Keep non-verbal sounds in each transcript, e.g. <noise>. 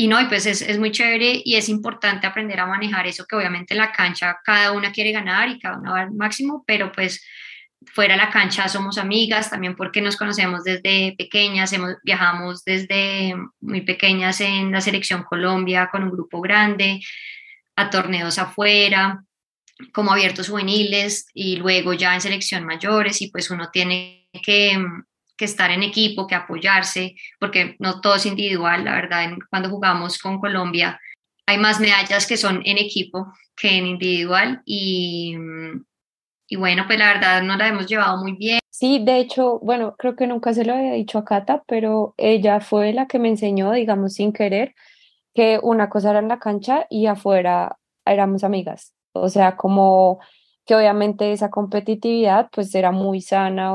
y no, y pues es, es, muy chévere y es importante aprender a manejar eso, que obviamente en la cancha cada una quiere ganar y cada una va al máximo, pero pues fuera de la cancha somos amigas, también porque nos conocemos desde pequeñas, hemos, viajamos desde muy pequeñas en la selección Colombia con un grupo grande, a torneos afuera, como abiertos juveniles y luego ya en selección mayores y pues uno tiene que, que estar en equipo, que apoyarse, porque no todo es individual, la verdad, cuando jugamos con Colombia hay más medallas que son en equipo que en individual y, y bueno, pues la verdad no la hemos llevado muy bien. Sí, de hecho, bueno, creo que nunca se lo había dicho a Cata, pero ella fue la que me enseñó, digamos, sin querer, que una cosa era en la cancha y afuera éramos amigas. O sea, como que obviamente esa competitividad pues era muy sana.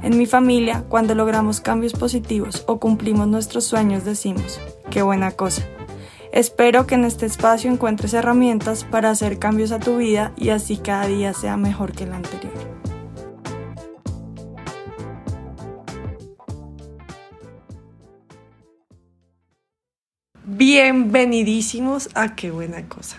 En mi familia, cuando logramos cambios positivos o cumplimos nuestros sueños, decimos, qué buena cosa. Espero que en este espacio encuentres herramientas para hacer cambios a tu vida y así cada día sea mejor que el anterior. Bienvenidísimos a Qué Buena Cosa.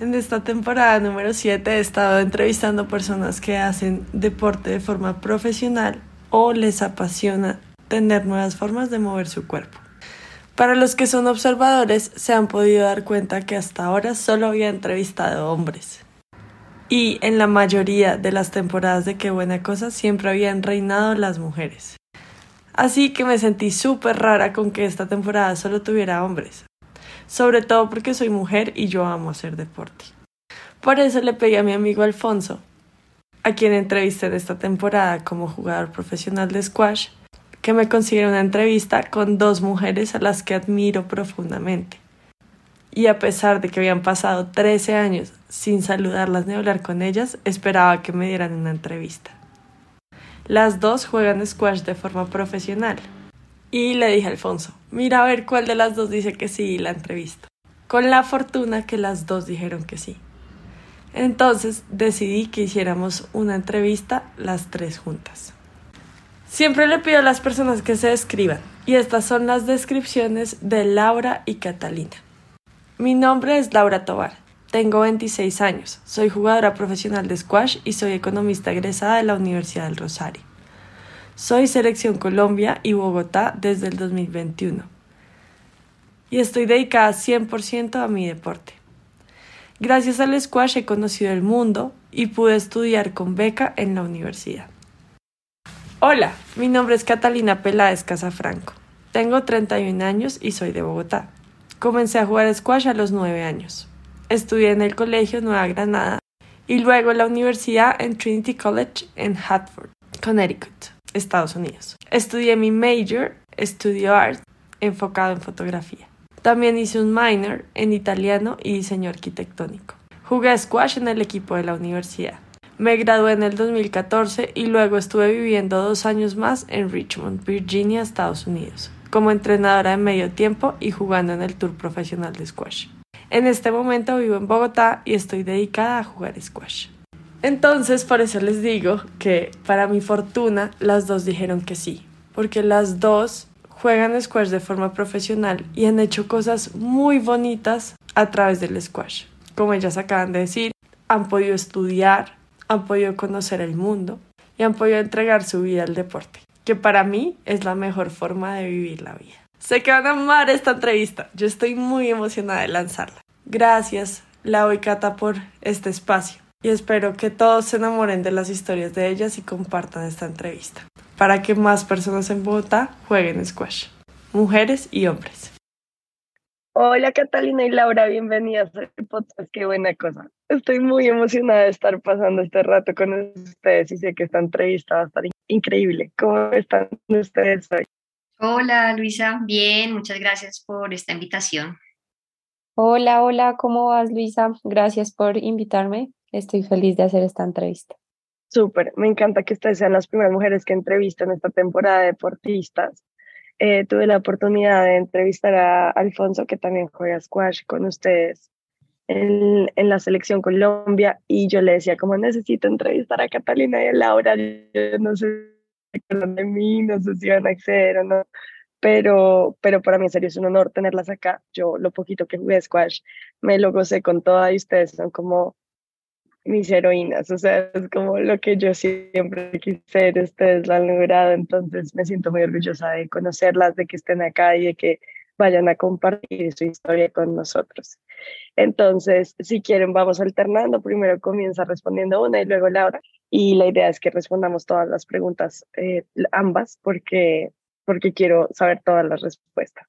En esta temporada número 7 he estado entrevistando personas que hacen deporte de forma profesional o les apasiona tener nuevas formas de mover su cuerpo. Para los que son observadores se han podido dar cuenta que hasta ahora solo había entrevistado hombres. Y en la mayoría de las temporadas de Qué Buena Cosa siempre habían reinado las mujeres. Así que me sentí súper rara con que esta temporada solo tuviera hombres. Sobre todo porque soy mujer y yo amo hacer deporte. Por eso le pedí a mi amigo Alfonso, a quien entrevisté en esta temporada como jugador profesional de squash, que me consiguiera una entrevista con dos mujeres a las que admiro profundamente. Y a pesar de que habían pasado 13 años sin saludarlas ni hablar con ellas, esperaba que me dieran una entrevista. Las dos juegan squash de forma profesional. Y le dije a Alfonso, mira a ver cuál de las dos dice que sí la entrevista. Con la fortuna que las dos dijeron que sí. Entonces decidí que hiciéramos una entrevista las tres juntas. Siempre le pido a las personas que se describan, y estas son las descripciones de Laura y Catalina. Mi nombre es Laura Tobar, tengo 26 años, soy jugadora profesional de squash y soy economista egresada de la Universidad del Rosario. Soy Selección Colombia y Bogotá desde el 2021 y estoy dedicada 100% a mi deporte. Gracias al squash he conocido el mundo y pude estudiar con beca en la universidad. Hola, mi nombre es Catalina Peláez Casafranco. Tengo 31 años y soy de Bogotá. Comencé a jugar squash a los 9 años estudié en el Colegio Nueva Granada y luego en la universidad en Trinity College en Hartford, Connecticut, Estados Unidos. Estudié mi major, estudio art, enfocado en fotografía. También hice un minor en italiano y diseño arquitectónico. Jugué squash en el equipo de la universidad. Me gradué en el 2014 y luego estuve viviendo dos años más en Richmond, Virginia, Estados Unidos, como entrenadora de medio tiempo y jugando en el Tour Profesional de Squash. En este momento vivo en Bogotá y estoy dedicada a jugar squash. Entonces, por eso les digo que para mi fortuna las dos dijeron que sí, porque las dos juegan squash de forma profesional y han hecho cosas muy bonitas a través del squash. Como ellas acaban de decir, han podido estudiar, han podido conocer el mundo y han podido entregar su vida al deporte, que para mí es la mejor forma de vivir la vida. Sé que van a amar esta entrevista. Yo estoy muy emocionada de lanzarla. Gracias, Lau y Cata, por este espacio. Y espero que todos se enamoren de las historias de ellas y compartan esta entrevista. Para que más personas en Bogotá jueguen squash. Mujeres y hombres. Hola Catalina y Laura, bienvenidas al podcast. Qué buena cosa. Estoy muy emocionada de estar pasando este rato con ustedes y sé que esta entrevista va a estar increíble. ¿Cómo están ustedes hoy? Hola Luisa, bien, muchas gracias por esta invitación. Hola, hola, ¿cómo vas Luisa? Gracias por invitarme. Estoy feliz de hacer esta entrevista. Súper, me encanta que ustedes sean las primeras mujeres que entrevistan esta temporada de deportistas. Eh, tuve la oportunidad de entrevistar a Alfonso, que también juega squash con ustedes en, en, la selección Colombia, y yo le decía, como necesito entrevistar a Catalina y a Laura, yo no sé de mí, no sé si van a acceder o no, pero, pero para mí en serio es un honor tenerlas acá. Yo lo poquito que jugué squash me lo gocé con todas y ustedes son como mis heroínas, o sea, es como lo que yo siempre quise ser, ustedes lo han logrado, entonces me siento muy orgullosa de conocerlas, de que estén acá y de que vayan a compartir su historia con nosotros. Entonces, si quieren, vamos alternando. Primero comienza respondiendo una y luego Laura. Y la idea es que respondamos todas las preguntas, eh, ambas, porque, porque quiero saber todas las respuestas.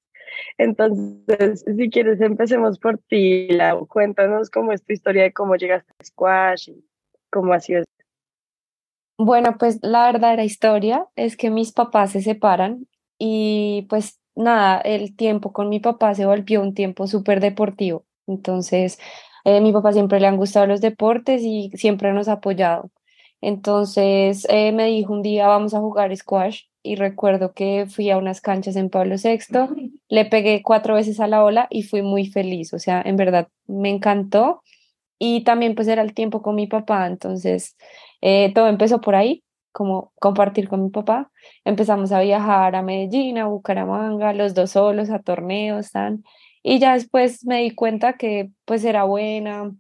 Entonces, si quieres, empecemos por ti, Lau. Cuéntanos cómo es tu historia de cómo llegaste a Squash y cómo ha sido. Bueno, pues la verdadera historia es que mis papás se separan y pues nada, el tiempo con mi papá se volvió un tiempo súper deportivo. Entonces, eh, mi papá siempre le han gustado los deportes y siempre nos ha apoyado. Entonces, eh, me dijo un día, vamos a jugar squash y recuerdo que fui a unas canchas en Pablo VI, le pegué cuatro veces a la ola y fui muy feliz, o sea, en verdad me encantó. Y también pues era el tiempo con mi papá, entonces eh, todo empezó por ahí, como compartir con mi papá, empezamos a viajar a Medellín, a Bucaramanga, los dos solos, a torneos, tan, y ya después me di cuenta que pues era buena,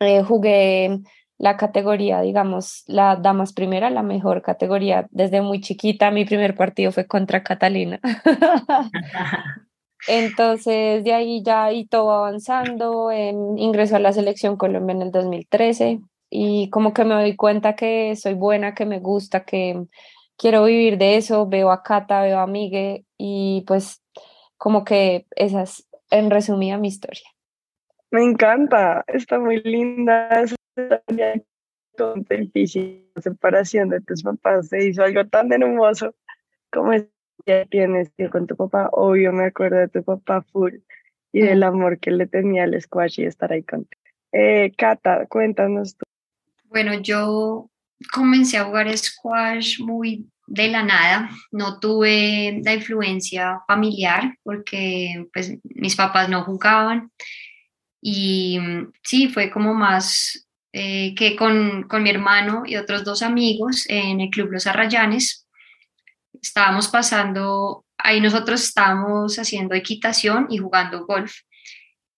eh, jugué la categoría, digamos, la damas primera, la mejor categoría desde muy chiquita. Mi primer partido fue contra Catalina. <laughs> Entonces, de ahí ya y todo avanzando, ingresó a la selección Colombia en el 2013 y como que me doy cuenta que soy buena, que me gusta, que quiero vivir de eso, veo a Cata, veo a Migue y pues como que esa es en resumida mi historia. Me encanta, está muy linda con difícil separación de tus papás se hizo algo tan hermoso como es que tienes con tu papá. Obvio, me acuerdo de tu papá full y del amor que le tenía al squash y estar ahí contigo. Eh, Cata, cuéntanos tú. Bueno, yo comencé a jugar squash muy de la nada, no tuve la influencia familiar porque pues mis papás no jugaban y sí, fue como más eh, que con, con, mi hermano y otros dos amigos en el Club Los Arrayanes. Estábamos pasando, ahí nosotros estábamos haciendo equitación y jugando golf.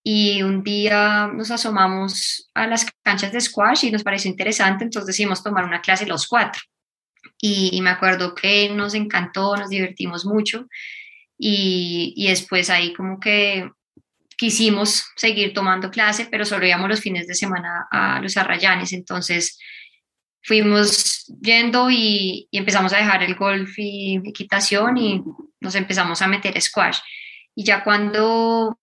Y un día nos asomamos a las canchas de squash y nos pareció interesante, entonces decidimos tomar una clase los cuatro. Y, me acuerdo que nos encantó, nos divertimos mucho. Y, y después ahí como que quisimos seguir tomando clase, pero solo íbamos los fines de semana a los arrayanes, entonces fuimos yendo y, empezamos a dejar el golf y equitación y nos empezamos a meter squash. Y ya cuando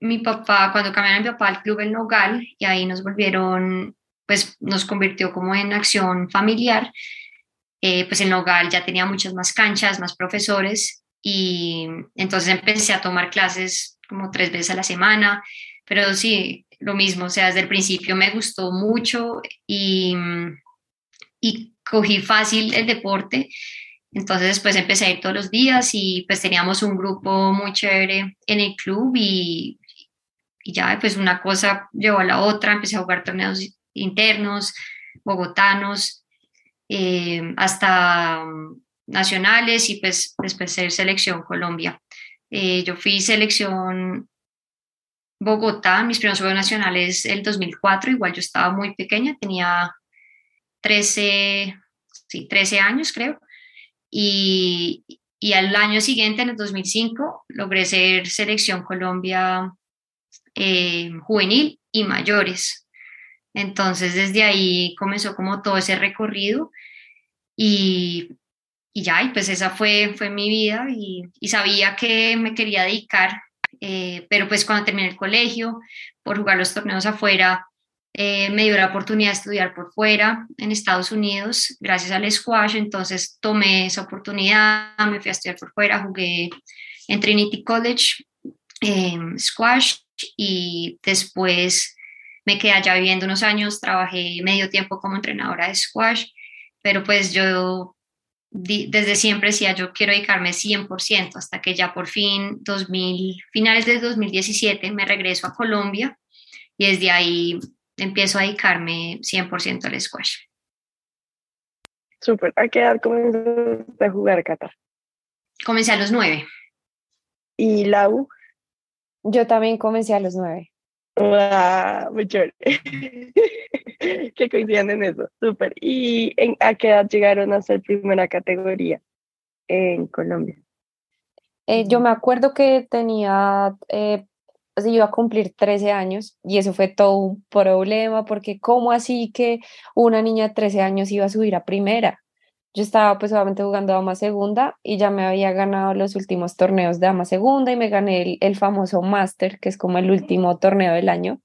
mi papá, cuando cambiaron mi papá al club El Nogal, y ahí nos volvieron, pues nos convirtió como en acción familiar, eh, pues el Nogal ya tenía muchas más canchas, más profesores, y entonces empecé a tomar clases como tres veces a la semana, pero sí, lo mismo, o sea, desde el principio me gustó mucho y, y cogí fácil el deporte. Entonces después empecé a ir todos los días y pues teníamos un grupo muy chévere en el club y, y ya pues una cosa llevó a la otra, empecé a jugar torneos internos, bogotanos, eh, hasta nacionales y pues después ser selección Colombia. Eh, yo fui selección Bogotá, mis primeros Juegos Nacionales el 2004, igual yo estaba muy pequeña, tenía 13, sí, 13 años creo, y, y al año siguiente, en el 2005, logré ser selección Colombia eh, juvenil y mayores. Entonces, desde ahí comenzó como todo ese recorrido y y ya, y pues esa fue, fue mi vida y, y sabía que me quería dedicar, eh, pero pues cuando terminé el colegio, por jugar los torneos afuera, eh, me dio la oportunidad de estudiar por fuera en Estados Unidos gracias al squash, entonces tomé esa oportunidad, me fui a estudiar por fuera, jugué en Trinity College squash y después me quedé allá viviendo unos años, trabajé medio tiempo como entrenadora de squash, pero pues yo desde siempre decía yo quiero dedicarme 100% hasta que ya por fin 2000 finales de 2017 me regreso a Colombia y desde ahí empiezo a dedicarme 100% al squash. Súper. ¿A qué edad comenzaste a jugar, Cata? Comencé a los nueve. ¿Y Lau? Yo también comencé a los nueve. ¡Wow! Muy chévere. <laughs> <laughs> que coincidan en eso. Súper. ¿Y en, a qué edad llegaron a ser primera categoría en Colombia? Eh, yo me acuerdo que tenía, eh, pues iba a cumplir 13 años y eso fue todo un problema porque ¿cómo así que una niña de 13 años iba a subir a primera? Yo estaba pues obviamente jugando dama segunda y ya me había ganado los últimos torneos de dama segunda y me gané el, el famoso Master, que es como el último torneo del año.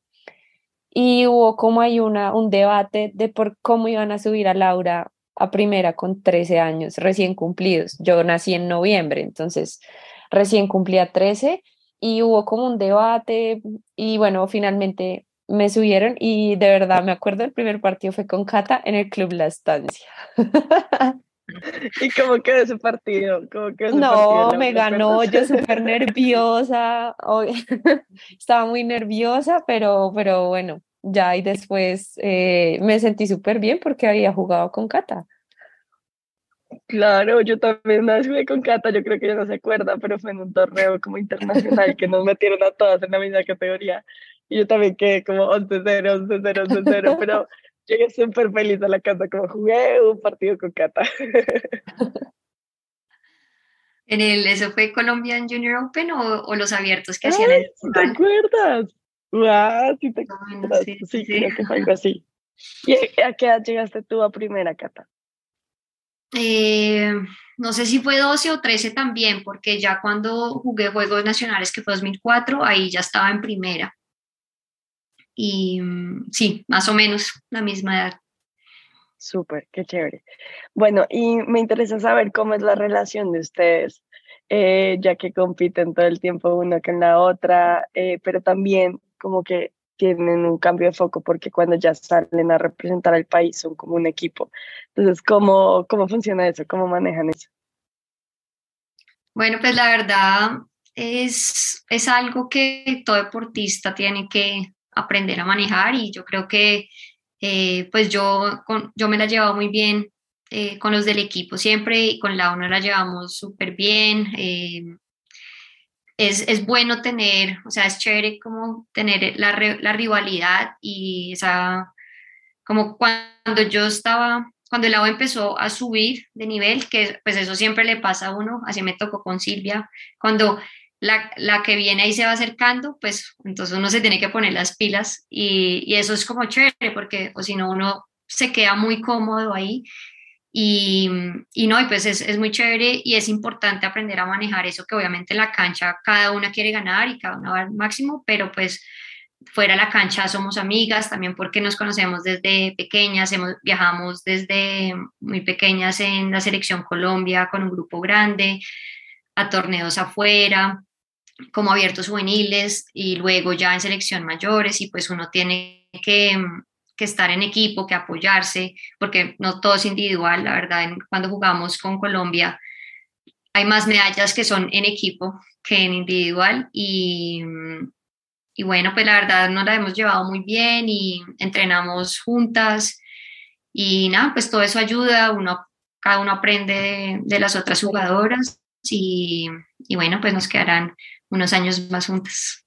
Y hubo como hay una, un debate de por cómo iban a subir a Laura a primera con 13 años recién cumplidos. Yo nací en noviembre, entonces recién cumplía 13 y hubo como un debate y bueno, finalmente me subieron y de verdad me acuerdo el primer partido fue con Cata en el Club La Estancia. <laughs> <laughs> ¿Y cómo quedó ese partido? no, me ganó, yo súper <laughs> nerviosa, <laughs> estaba muy nerviosa, pero, pero bueno, ya y después eh, me sentí súper bien porque había jugado con Cata. Claro, yo también una vez jugué con Cata, yo creo que ella no se acuerda, pero fue en un torneo como internacional que nos metieron a todas en la misma categoría. Y yo también quedé como 11-0, 11-0, 11-0, pero llegué súper feliz a la casa, como jugué un partido con Cata. <laughs> ¿En el, eso fue Colombian Junior Open o, los abiertos que hacían? ¿Te acuerdas? ¡Wow! Sí, te acuerdas. Sí, sí, creo que fue algo así. ¿Y a qué edad llegaste tú a primera, Cata? Eh, no sé si fue 12 o 13 también, porque ya cuando jugué Juegos Nacionales, que fue 2004, ahí ya estaba en primera. Y mm, sí, más o menos la misma edad. Súper, qué chévere. Bueno, y me interesa saber cómo es la relación de ustedes, eh, ya que compiten todo el tiempo una con la otra, eh, pero también como que tienen un cambio de foco porque cuando ya salen a representar al país son como un equipo. Entonces, ¿cómo, cómo funciona eso? ¿Cómo manejan eso? Bueno, pues la verdad es, es algo que todo deportista tiene que aprender a manejar y yo creo que eh, pues yo, con, yo me la he llevado muy bien eh, con los del equipo siempre y con la ONU la llevamos súper bien. Eh, es, es, bueno tener, o sea, es chévere como tener la, la rivalidad y esa, como cuando yo estaba, cuando el agua empezó a subir de nivel, que pues eso siempre le pasa a uno, así me tocó con Silvia, cuando la, la, que viene ahí se va acercando, pues entonces uno se tiene que poner las pilas y, y eso es como chévere porque o si no uno se queda muy cómodo ahí y, y no, y pues es, es, muy chévere y es importante aprender a manejar eso que obviamente en la cancha cada una quiere ganar y cada una va al máximo, pero pues fuera de la cancha somos amigas también porque nos conocemos desde pequeñas, hemos, viajamos desde muy pequeñas en la selección Colombia con un grupo grande, a torneos afuera, como abiertos juveniles y luego ya en selección mayores y pues uno tiene que que estar en equipo, que apoyarse, porque no todo es individual, la verdad, cuando jugamos con Colombia hay más medallas que son en equipo que en individual y, y bueno, pues la verdad nos la hemos llevado muy bien y entrenamos juntas y nada, pues todo eso ayuda, uno, cada uno aprende de, de las otras jugadoras y, y bueno, pues nos quedarán unos años más juntas.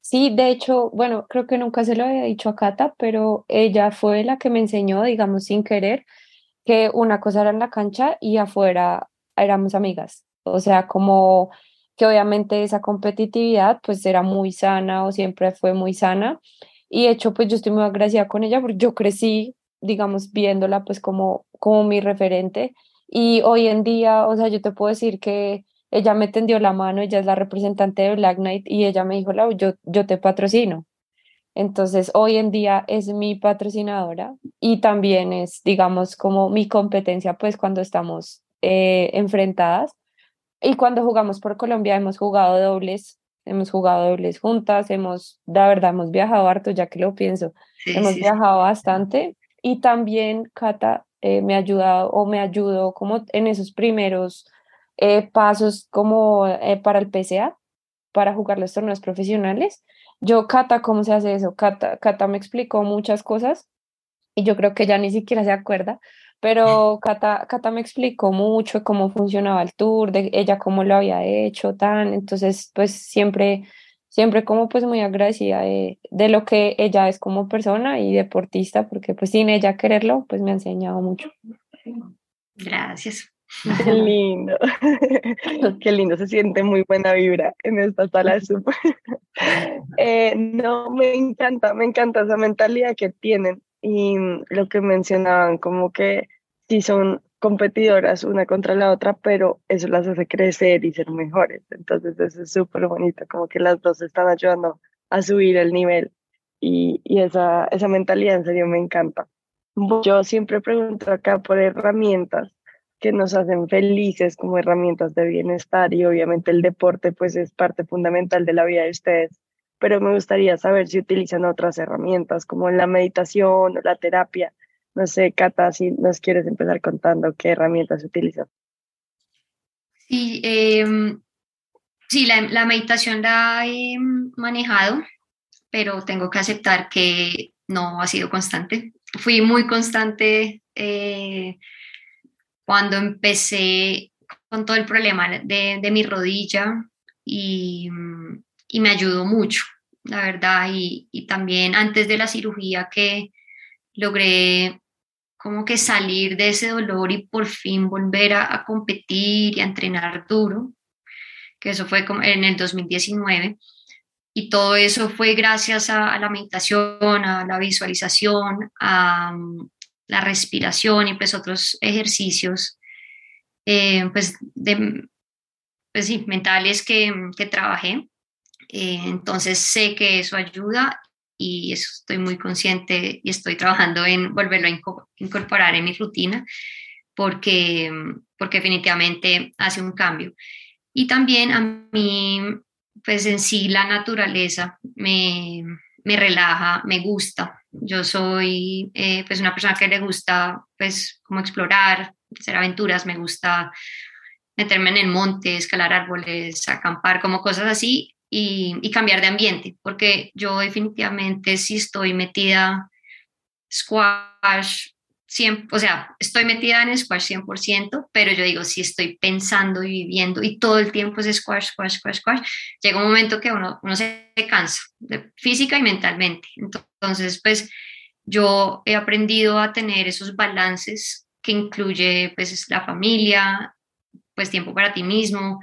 Sí, de hecho, bueno, creo que nunca se lo había dicho a Cata, pero ella fue la que me enseñó, digamos, sin querer, que una cosa era en la cancha y afuera éramos amigas. O sea, como que obviamente esa competitividad pues era muy sana o siempre fue muy sana. Y de hecho, pues yo estoy muy agradecida con ella porque yo crecí, digamos, viéndola pues como, como mi referente. Y hoy en día, o sea, yo te puedo decir que ella me tendió la mano, ella es la representante de Black Knight y ella me dijo, Lau, yo, yo te patrocino. Entonces, hoy en día es mi patrocinadora y también es, digamos, como mi competencia, pues cuando estamos eh, enfrentadas. Y cuando jugamos por Colombia hemos jugado dobles, hemos jugado dobles juntas, hemos, la verdad, hemos viajado harto, ya que lo pienso, hemos viajado bastante. Y también Cata eh, me ha ayudado o me ayudó como en esos primeros eh, pasos como para el PCA, para jugar los torneos profesionales. Yo, Cata, ¿cómo se hace eso? Cata, Cata me explicó muchas cosas y yo creo que ya ni siquiera se acuerda, pero <laughs> Cata, Cata me explicó mucho cómo funcionaba el tour, de ella cómo lo había hecho, tan, entonces pues siempre, siempre como pues muy agradecida de, de lo que ella es como persona y deportista, porque pues sin ella quererlo, pues me ha enseñado mucho. Gracias. Qué <laughs> lindo, <laughs> qué lindo, se siente muy buena vibra en esta sala de <laughs> súper. Eh, no, me encanta, me encanta esa mentalidad que tienen y lo que mencionaban, como que sí son competidoras una contra la otra, pero eso las hace crecer y ser mejores. Entonces eso es súper bonito, como que las dos están ayudando a subir el nivel y, y esa, esa mentalidad en serio me encanta. Yo siempre pregunto acá por herramientas que nos hacen felices como herramientas de bienestar y obviamente el deporte pues es parte fundamental de la vida de ustedes, pero me gustaría saber si utilizan otras herramientas como la meditación o la terapia. No sé, Cata, si nos quieres empezar contando qué herramientas utilizan. Sí, em, sí la, la, meditación la he manejado, pero tengo que aceptar que no ha sido constante. Fui muy constante eh, cuando empecé con todo el problema de, de mi rodilla y, y, me ayudó mucho, la verdad, y, y, también antes de la cirugía que logré como que salir de ese dolor y por fin volver a, a competir y a entrenar duro, que eso fue en el 2019. Y todo eso fue gracias a, a la meditación, a la visualización, a, la respiración y pues otros ejercicios eh, pues, pues mentales que, que trabajé. Eh, entonces sé que eso ayuda y eso estoy muy consciente y estoy trabajando en volverlo a incorporar en mi rutina porque, porque definitivamente hace un cambio. Y también a mí, pues en sí la naturaleza me, me relaja, me gusta. Yo soy eh, pues una persona que le gusta pues como explorar, hacer aventuras, me gusta meterme en el monte, escalar árboles, acampar, como cosas así y, y cambiar de ambiente, porque yo definitivamente si estoy metida squash, o sea, estoy metida en squash 100%, pero yo digo, si estoy pensando y viviendo y todo el tiempo es squash, squash, squash, squash, llega un momento que uno, uno se cansa, de, física y mentalmente. Entonces, pues yo he aprendido a tener esos balances que incluye pues la familia, pues tiempo para ti mismo,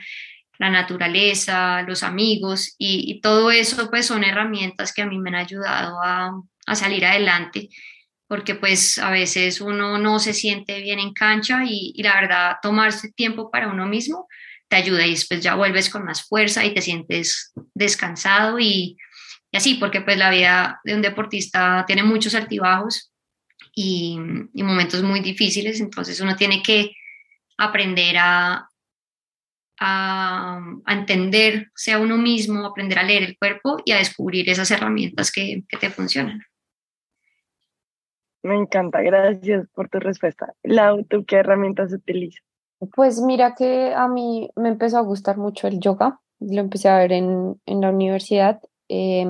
la naturaleza, los amigos y, y todo eso pues son herramientas que a mí me han ayudado a, a salir adelante porque pues a veces uno no se siente bien en cancha y, la verdad tomarse tiempo para uno mismo te ayuda y después ya vuelves con más fuerza y te sientes descansado y, así, porque pues la vida de un deportista tiene muchos altibajos y, y momentos muy difíciles, entonces uno tiene que aprender a, a, a, uno mismo, aprender a leer el cuerpo y a descubrir esas herramientas que te funcionan. Me encanta, gracias por tu respuesta. Lau, ¿tú qué herramientas utilizas? Pues mira que a mí me empezó a gustar mucho el yoga, lo empecé a ver en, en la universidad, eh,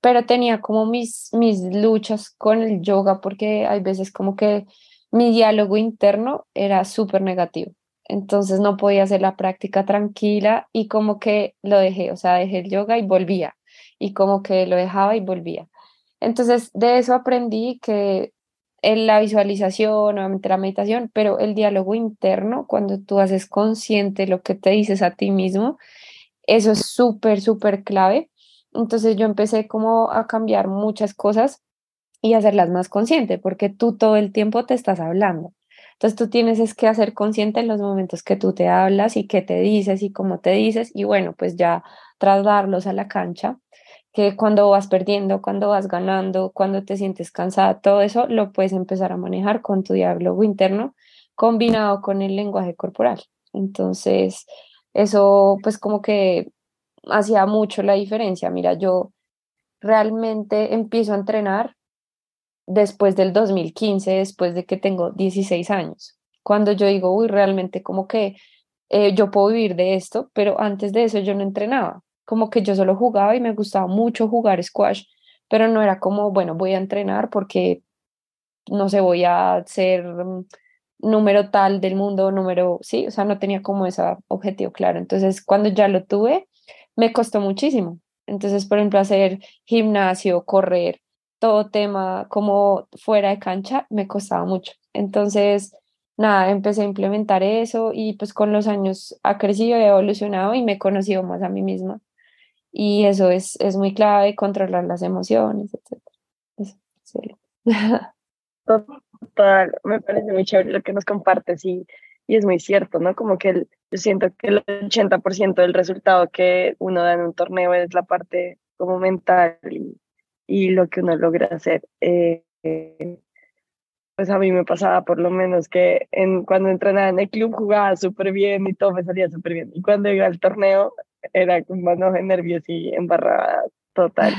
pero tenía como mis, mis luchas con el yoga porque hay veces como que mi diálogo interno era súper negativo, entonces no podía hacer la práctica tranquila y como que lo dejé, o sea, dejé el yoga y volvía, y como que lo dejaba y volvía. Entonces, de eso aprendí que en la visualización, obviamente la meditación, pero el diálogo interno, cuando tú haces consciente lo que te dices a ti mismo, eso es súper, súper clave. Entonces yo empecé como a cambiar muchas cosas y hacerlas más consciente, porque tú todo el tiempo te estás hablando. Entonces tú tienes es que hacer consciente en los momentos que tú te hablas y qué te dices y cómo te dices y bueno, pues ya trasladarlos a la cancha que cuando vas perdiendo, cuando vas ganando, cuando te sientes cansada, todo eso lo puedes empezar a manejar con tu diálogo interno combinado con el lenguaje corporal. Entonces, eso pues como que hacía mucho la diferencia. Mira, yo realmente empiezo a entrenar después del 2015, después de que tengo 16 años. Cuando yo digo, uy, realmente como que eh, yo puedo vivir de esto, pero antes de eso yo no entrenaba. Como que yo solo jugaba y me gustaba mucho jugar squash, pero no era como, bueno, voy a entrenar porque, no sé, voy a ser mm, número tal del mundo, número, sí, o sea, no tenía como ese objetivo claro. Entonces, cuando ya lo tuve, me costó muchísimo. Entonces, por ejemplo, hacer gimnasio, correr, todo tema como fuera de cancha, me costaba mucho. Entonces, nada, empecé a implementar eso y pues con los años ha crecido y evolucionado y me he conocido más a mí misma. Y eso es, es muy clave, controlar las emociones, etc. <laughs> Total, me parece muy chévere lo que nos compartes y, y es muy cierto, ¿no? Como que yo siento que el 80% del resultado que uno da en un torneo es la parte como mental y, y lo que uno logra hacer. Eh, pues a mí me pasaba por lo menos que en, cuando entrenaba en el club jugaba súper bien y todo me salía súper bien. Y cuando iba al torneo era con manos de nervios y embarrada total.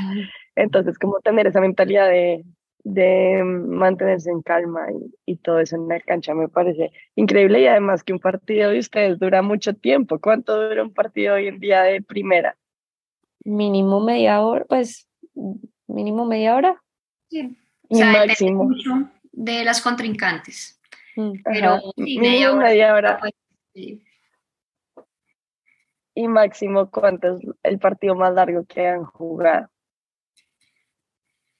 Entonces, como tener esa mentalidad de, de mantenerse en calma y, todo eso en la cancha me parece increíble y además que un partido de ustedes dura mucho tiempo. ¿Cuánto dura un partido hoy en día de primera? Mínimo media hora, pues mínimo media hora. Sí. O sea, máximo. Mucho de las contrincantes. Mm. Pero mínimo media hora. Pues, y máximo, ¿cuánto es el partido más largo que han jugado?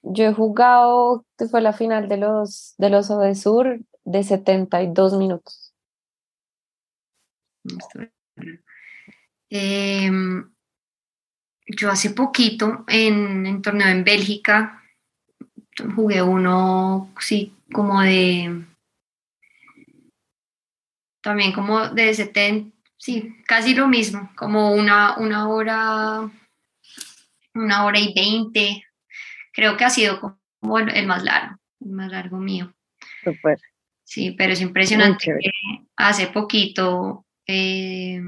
Yo he jugado, que fue la final de los, de los de Sur, de 72 minutos. Em, yo hace poquito en, en torneo en Bélgica jugué uno, sí, como de, también como de 70, sí, casi lo mismo, como una, una hora, una hora y veinte, creo que ha sido como el, más largo, el más largo mío. Super. Sí, pero es impresionante que hace poquito eh,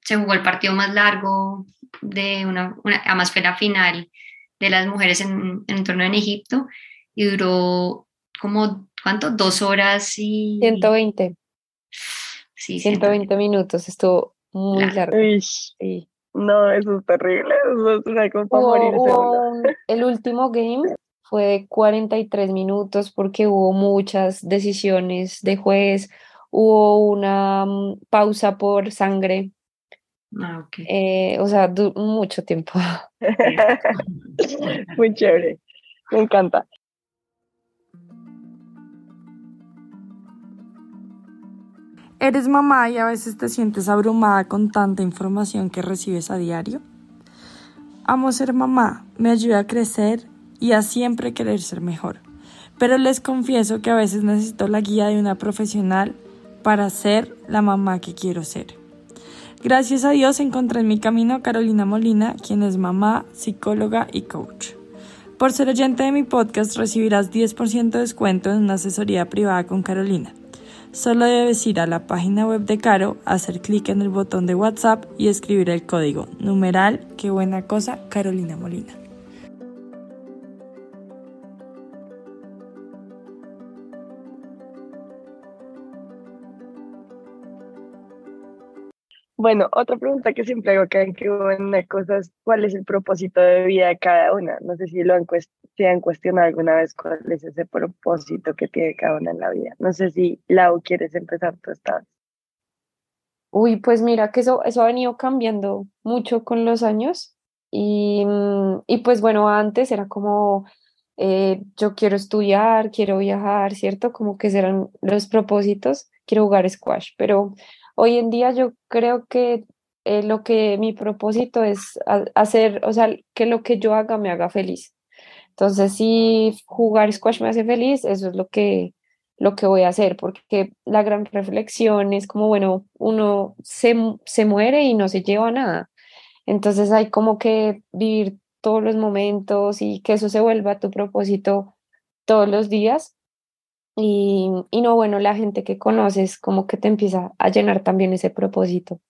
se jugó el partido más largo de una, además fue la final de las mujeres en, en un torneo en Egipto y duró como, ¿cuánto? Dos horas y... 120. Sí, 120 minutos, estuvo muy largo. Sí. No, eso es terrible, eso es una cosa El último game fue de 43 minutos porque hubo muchas decisiones de juez, hubo una mm, pausa por sangre. Ah, okay. Eh, o sea, mucho tiempo. <laughs> Muy chévere, me encanta. ¿Eres mamá y a veces te sientes abrumada con tanta información que recibes a diario? Amo ser mamá, me ayuda a crecer y a siempre querer ser mejor. Pero les confieso que a veces necesito la guía de una profesional para ser la mamá que quiero ser. Gracias a Dios encontré en mi camino a Carolina Molina, quien es mamá, psicóloga y coach. Por ser oyente de mi podcast recibirás 10% de descuento en una asesoría privada con Carolina. Solo debes ir a la página web de Caro, hacer clic en el botón de WhatsApp y escribir el código numeral, qué buena cosa, Carolina Molina. Bueno, otra pregunta que siempre hago cada que una cosa es cuál es el propósito de vida de cada una. No sé si lo han, se cuestionado alguna vez cuál es ese propósito que tiene cada una en la vida. No sé si Lau quieres empezar tu estado. Uy, pues mira que eso, eso ha venido cambiando mucho con los años y, mm, y pues bueno, antes era como eh, yo quiero estudiar, quiero viajar, ¿cierto? Como que eran los propósitos, quiero jugar squash, pero Hoy en día yo creo que eh, lo que mi propósito es hacer, o sea, que lo que yo haga me haga feliz. Entonces, si jugar squash me hace feliz, eso es lo que, lo que voy a hacer, porque la gran reflexión es como, bueno, uno se, se muere y no se lleva nada. Entonces hay como que vivir todos los momentos y que eso se vuelva tu propósito todos los días. Y, y no, bueno, la gente que conoces como que te empieza a llenar también ese propósito.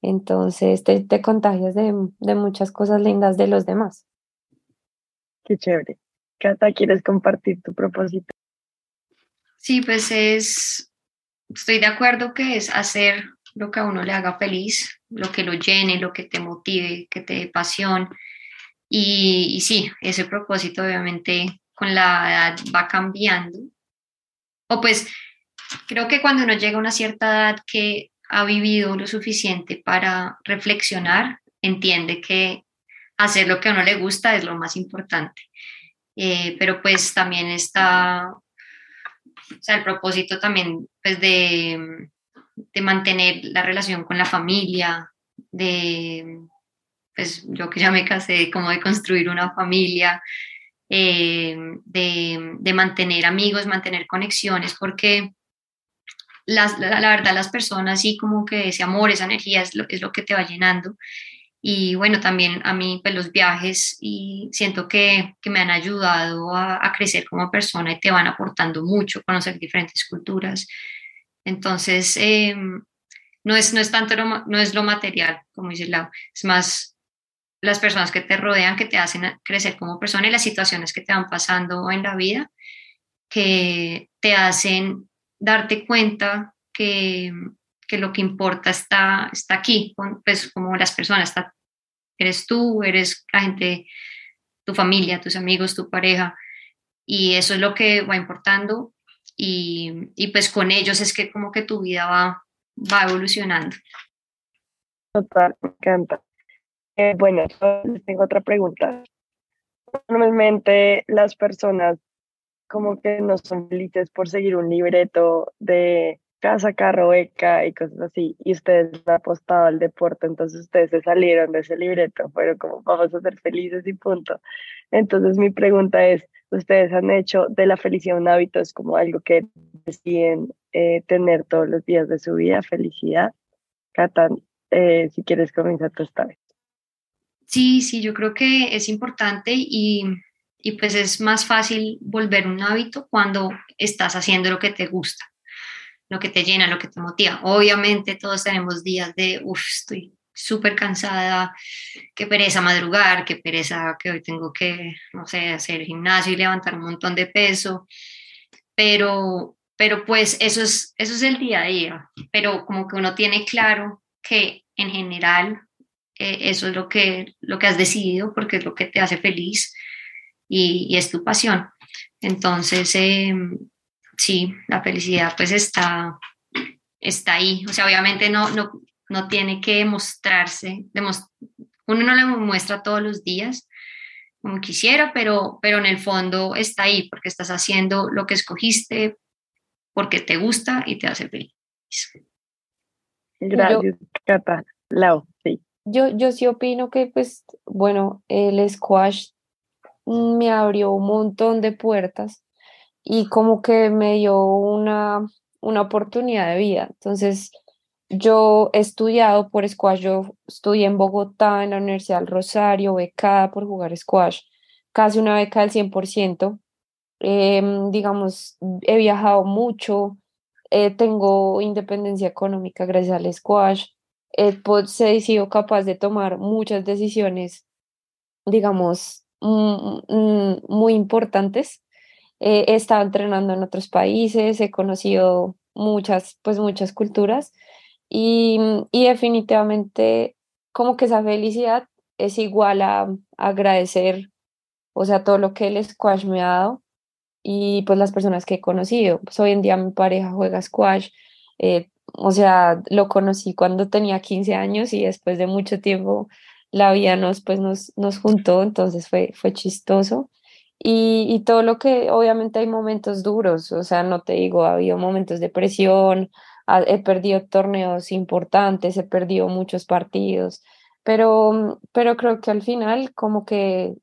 Entonces te, te contagias de, de muchas cosas lindas de los demás. Qué chévere. Cata, ¿quieres compartir tu propósito? Sí, pues es, estoy de acuerdo que es hacer lo que a uno le haga feliz, lo que lo llene, lo que te motive, que te dé pasión. Y, y sí, ese propósito obviamente con la edad va cambiando. O pues creo que cuando uno llega a una cierta edad que ha vivido lo suficiente para reflexionar, entiende que hacer lo que a uno le gusta es lo más importante. Eh, pero pues también está, o sea, el propósito también pues de, de mantener la relación con la familia, de, pues yo que ya me casé, como de construir una familia, eh, de, de, mantener amigos, mantener conexiones, porque las, la, la, verdad las personas y como que ese amor, esa energía es lo, es lo que te va llenando. Y bueno, también a mí pues los viajes y siento que, que me han ayudado a, a, crecer como persona y te van aportando mucho, conocer diferentes culturas. Entonces, eh, no, es, no es tanto lo, no es lo material, como dice Lau, es más las personas que te rodean, que te hacen crecer como persona y las situaciones que te van pasando en la vida, que te hacen darte cuenta que, que lo que importa está, está aquí, pues como las personas, está, eres tú, eres la gente, tu familia, tus amigos, tu pareja, y eso es lo que va importando y, y pues con ellos es que como que tu vida va, va evolucionando. Total, me encanta. Eh, bueno, tengo otra pregunta. Normalmente las personas como que no son felices por seguir un libreto de casa, carro, beca y cosas así, y ustedes han apostado al deporte, entonces ustedes se salieron de ese libreto, pero como vamos a ser felices y punto. Entonces mi pregunta es, ¿ustedes han hecho de la felicidad un hábito? ¿Es como algo que deciden eh, tener todos los días de su vida, felicidad? Catan, eh, si quieres comenzar tú esta vez. Sí, sí, yo creo que es importante y y pues es más fácil volver un hábito cuando estás haciendo lo que te gusta, lo que te llena, lo que te motiva. Obviamente todos tenemos días de, uff, estoy súper cansada, qué pereza madrugar, qué pereza que hoy tengo que, no sé, hacer gimnasio y levantar un montón de peso, pero, pero pues eso es, eso es el día a día, pero como que uno tiene claro que en general eh, eso es lo que, lo que has decidido porque es lo que te hace feliz y, y es tu pasión. Entonces, eh, sí, la felicidad pues está, está ahí. O sea, obviamente no, no, no tiene que mostrarse, uno no le muestra todos los días como quisiera, pero, pero en el fondo está ahí porque estás haciendo lo que escogiste, porque te gusta y te hace feliz. Gracias, Cata. Lau. Yo, yo sí opino que, pues, bueno, el squash me abrió un montón de puertas y como que me dio una, una oportunidad de vida. Entonces, yo he estudiado por squash, yo estudié en Bogotá, en la Universidad del Rosario, becada por jugar squash, casi una beca del 100%. Eh, digamos, he viajado mucho, eh, tengo independencia económica gracias al squash, pues, he sido capaz de tomar muchas decisiones, digamos, muy importantes. Eh, he estado entrenando en otros países, he conocido muchas, pues muchas culturas y, y definitivamente como que esa felicidad es igual a, agradecer, o sea, todo lo que el squash me ha dado y pues las personas que he conocido. Pues hoy en día mi pareja juega squash, eh, o sea, lo conocí cuando tenía 15 años y después de mucho tiempo la vida nos, pues, nos, nos juntó, entonces fue, fue chistoso. Y, y, todo lo que, obviamente hay momentos duros, o sea, no te digo, ha habido momentos de presión, he perdido torneos importantes, he perdido muchos partidos, pero, pero creo que al final como que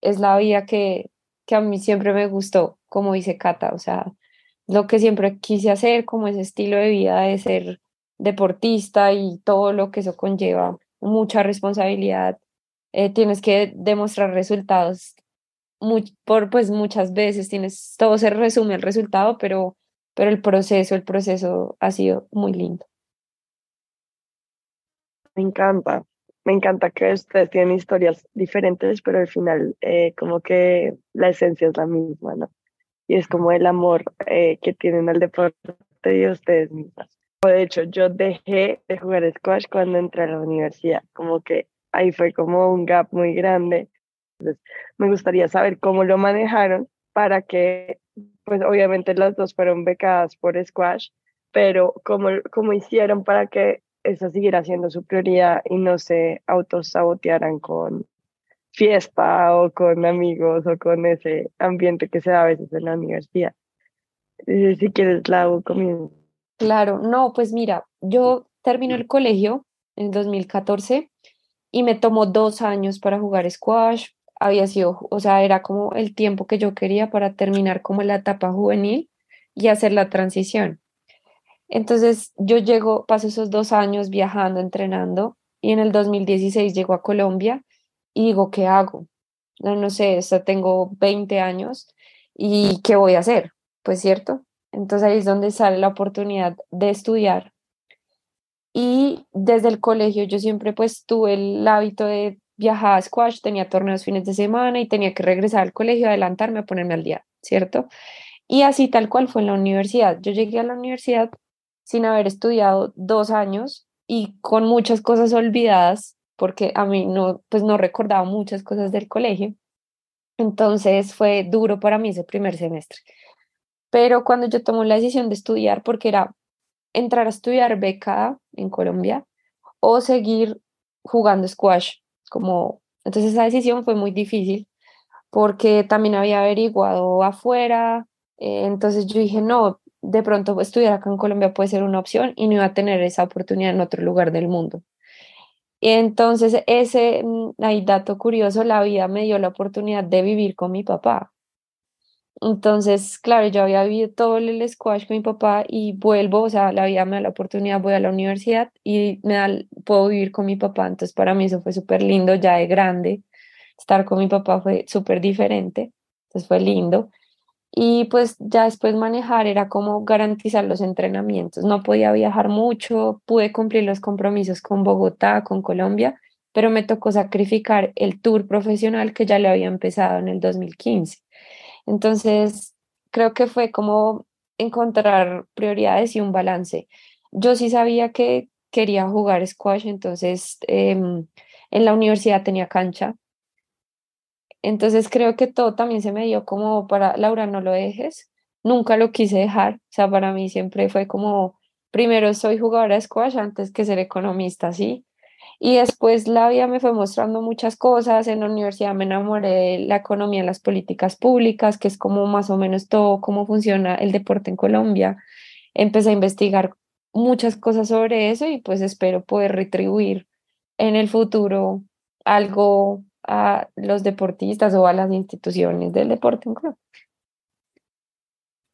es la vida que, que a mí siempre me gustó, como dice Cata, o sea, lo que siempre quise hacer, como ese estilo de vida de ser deportista y todo lo que eso conlleva mucha responsabilidad, eh, tienes que demostrar resultados por pues muchas veces, tienes, todo se resume al resultado, pero, pero el proceso, el proceso ha sido muy lindo. Me encanta, me encanta que ustedes tienen historias diferentes, pero al final eh, como que la esencia es la misma, ¿no? Y es como el amor eh, que tienen al deporte de ustedes mismas. De hecho, yo dejé de jugar squash cuando entré a la universidad, como que ahí fue como un gap muy grande. Entonces, me gustaría saber cómo lo manejaron para que, pues obviamente las dos fueron becadas por squash, pero cómo, cómo hicieron para que esa siguiera siendo su prioridad y no se autosabotearan con fiesta o con amigos o con ese ambiente que se da a veces en la universidad. Si quieres, la hago Claro, no, pues mira, yo terminé el colegio en 2014 y me tomó dos años para jugar squash. Había sido, o sea, era como el tiempo que yo quería para terminar como la etapa juvenil y hacer la transición. Entonces yo llego, paso esos dos años viajando, entrenando y en el 2016 llego a Colombia y digo, ¿qué hago? No, no sé, tengo 20 años y ¿qué voy a hacer? Pues cierto. Entonces ahí es donde sale la oportunidad de estudiar y desde el colegio yo siempre pues tuve el hábito de viajar a squash, tenía torneos fines de semana y tenía que regresar al colegio, adelantarme a ponerme al día, ¿cierto? Y así tal cual fue en la universidad. Yo llegué a la universidad sin haber estudiado dos años y con muchas cosas olvidadas, porque a mí no, pues no recordaba muchas cosas del colegio. Entonces fue duro para mí ese primer semestre. Pero cuando yo tomé la decisión de estudiar, porque era entrar a estudiar beca en Colombia o seguir jugando squash. Como, entonces esa decisión fue muy difícil porque también había averiguado afuera. Eh, entonces yo dije, no, de pronto estudiar acá en Colombia puede ser una opción y no iba a tener esa oportunidad en otro lugar del mundo. Y entonces ese, mm, hay dato curioso, la vida me dio la oportunidad de vivir con mi papá. Entonces, claro, yo había vivido todo el squash con mi papá y vuelvo, o sea, la vida me da la oportunidad, voy a la universidad y me puedo vivir con mi papá. Entonces, para mí eso fue súper lindo, ya de grande. Estar con mi papá fue súper diferente, entonces fue lindo. Y pues ya después manejar era como garantizar los entrenamientos. No podía viajar mucho, pude cumplir los compromisos con Bogotá, con Colombia, pero me tocó sacrificar el tour profesional que ya le había empezado en el 2015. Entonces, creo que fue como encontrar prioridades y un balance. Yo sí sabía que quería jugar squash, entonces em, en la universidad tenía cancha. Entonces creo que todo también se me dio como para, Laura, no lo dejes. Nunca lo quise dejar. O sea, para mí siempre fue como, primero soy jugadora de squash antes que ser economista, ¿sí? Y después la vida me fue mostrando muchas cosas. En la universidad me enamoré de la economía y las políticas públicas, que es como más o menos todo cómo funciona el deporte en Colombia. Empecé a investigar muchas cosas sobre eso y pues espero poder retribuir en el futuro algo a los deportistas o a las instituciones del deporte en Colombia.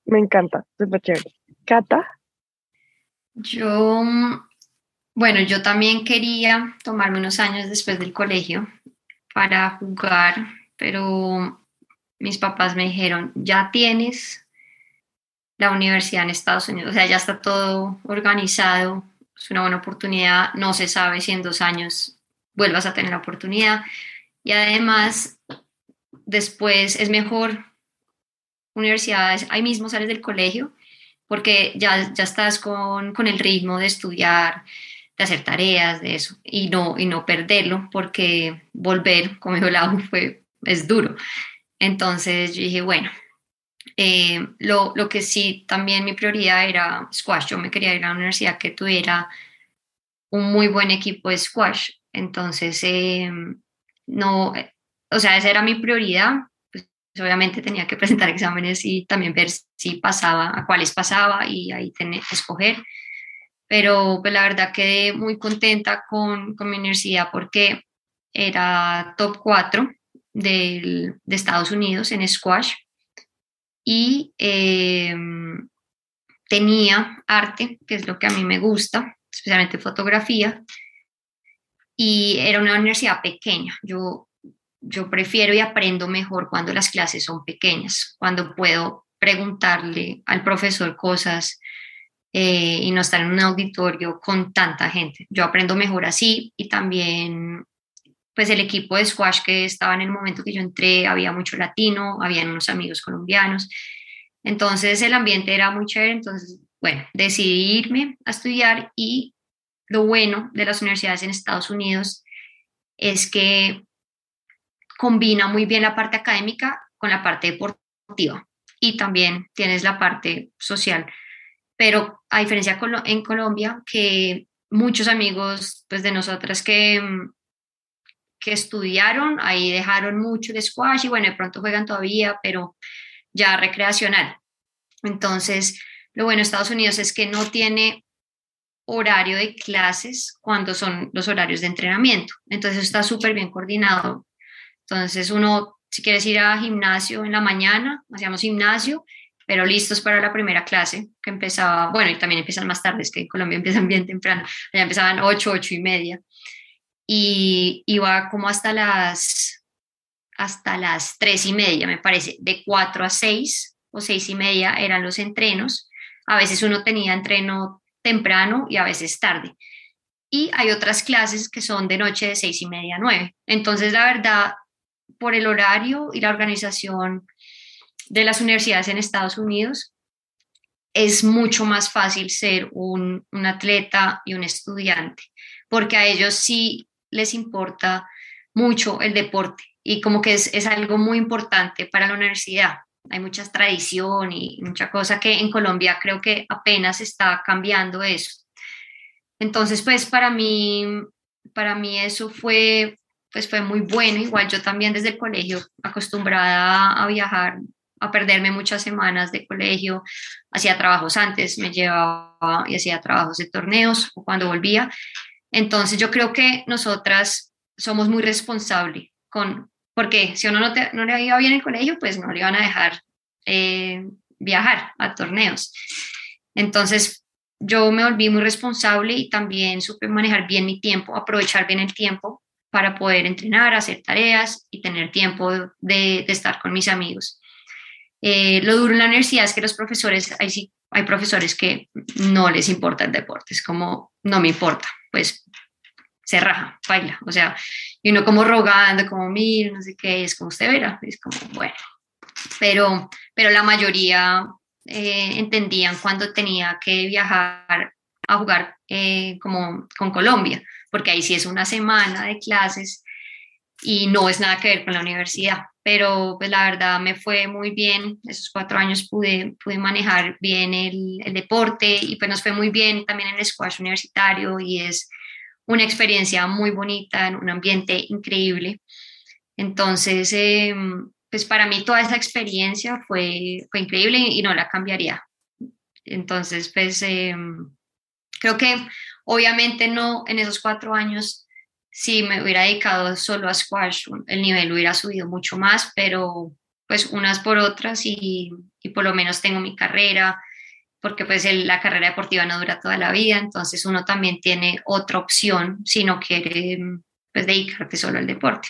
Me encanta, súper chévere. Cata. Yo bueno, yo también quería tomarme unos años después del colegio para jugar, pero mis papás me dijeron, ya tienes la universidad en Estados Unidos, o sea, ya está todo organizado, es una buena oportunidad, no se sabe si en dos años vuelvas a tener la oportunidad y además después es mejor universidades, ahí mismo sales del colegio porque ya, ya estás con, con el ritmo de estudiar, de hacer tareas, de eso, y no, y no perderlo, porque volver, como dijo Lau, <laughs> fue, es duro. Entonces yo dije, bueno, eh, lo, lo, que sí también mi prioridad era squash. Yo me quería ir a la universidad que tuviera un muy buen equipo de squash. Entonces, eh, no, o sea, esa era mi prioridad. Pues obviamente tenía que presentar exámenes y también ver si pasaba, a cuáles pasaba y ahí tener escoger pero pues la verdad quedé muy contenta con, con mi universidad porque era top 4 de Estados Unidos en squash y em, tenía arte, que es lo que a mí me gusta, especialmente fotografía, y era una universidad pequeña. Yo, yo prefiero y aprendo mejor cuando las clases son pequeñas, cuando puedo preguntarle al profesor cosas eh, y no estar en un auditorio con tanta gente. Yo aprendo mejor así y también pues el equipo de squash que estaba en el momento que yo entré, había mucho latino, habían unos amigos colombianos, entonces el ambiente era muy chévere, entonces bueno, decidí irme a estudiar y lo bueno de las universidades en Estados Unidos es que combina muy bien la parte académica con la parte deportiva y también tienes la parte social. Pero a diferencia en Colombia, que muchos amigos pues, de nosotras que, que estudiaron, ahí dejaron mucho de squash y bueno, de pronto juegan todavía, pero ya recreacional. Entonces, lo bueno de Estados Unidos es que no tiene horario de clases cuando son los horarios de entrenamiento. Entonces está súper bien coordinado. Entonces uno, si quieres ir a gimnasio en la mañana, hacíamos gimnasio, pero listos para la primera clase, que empezaba, bueno, y también empiezan más tarde, es que en Colombia <laughs> empiezan bien temprano, ya empezaban 8, 8 y media. Y iba como hasta las, hasta las 3 y media, me parece, de 4 a 6 o 6 y media eran los entrenos. A veces uno tenía entreno temprano y a veces tarde. Y hay otras clases que son de noche de seis y media a nueve. Entonces, la verdad, por el horario y la organización de las universidades en Estados Unidos, es mucho más fácil ser un, atleta y un estudiante, porque a ellos sí les importa mucho el deporte y como que es, es algo muy importante para la universidad hay mucha tradición y mucha cosa que en Colombia creo que apenas está cambiando eso. Entonces, pues para mí, para mí eso fue, pues fue muy bueno. Igual yo también desde el colegio acostumbrada a viajar, a perderme muchas semanas de colegio, hacía trabajos antes, me llevaba y hacía trabajos de torneos o cuando volvía. Entonces yo creo que nosotras somos muy responsables con, porque si uno no, no le iba bien en el colegio, pues no le iban a dejar eh, viajar a torneos. Entonces, yo me volví muy responsable y también supe manejar bien mi tiempo, aprovechar bien el tiempo para poder entrenar, hacer tareas y tener tiempo de, estar con mis amigos. Eh, lo duro en la universidad es que los profesores, hay, hay profesores que no les importa el deporte, es como, no me importa, pues se raja, baila, o sea, y uno como rogando, como mil, no sé qué, es como usted verá, es como, bueno, pero, pero la mayoría eh, entendían cuando tenía que viajar a jugar eh, como con Colombia, porque ahí sí es una semana de clases y no es nada que ver con la universidad, pero pues la verdad me fue muy bien, esos cuatro años pude, pude manejar bien el, el deporte y pues nos fue muy bien también en el squash universitario y es una experiencia muy bonita, en un ambiente increíble. Entonces, em, pues para mí toda esa experiencia fue, fue increíble y no la cambiaría. Entonces, pues em, creo que obviamente no en esos cuatro años, si me hubiera dedicado solo a squash, el nivel hubiera subido mucho más, pero pues unas por otras y, y por lo menos tengo mi carrera, porque pues la carrera deportiva no dura toda la vida, entonces uno también tiene otra opción si no quiere pues dedicarte solo al deporte.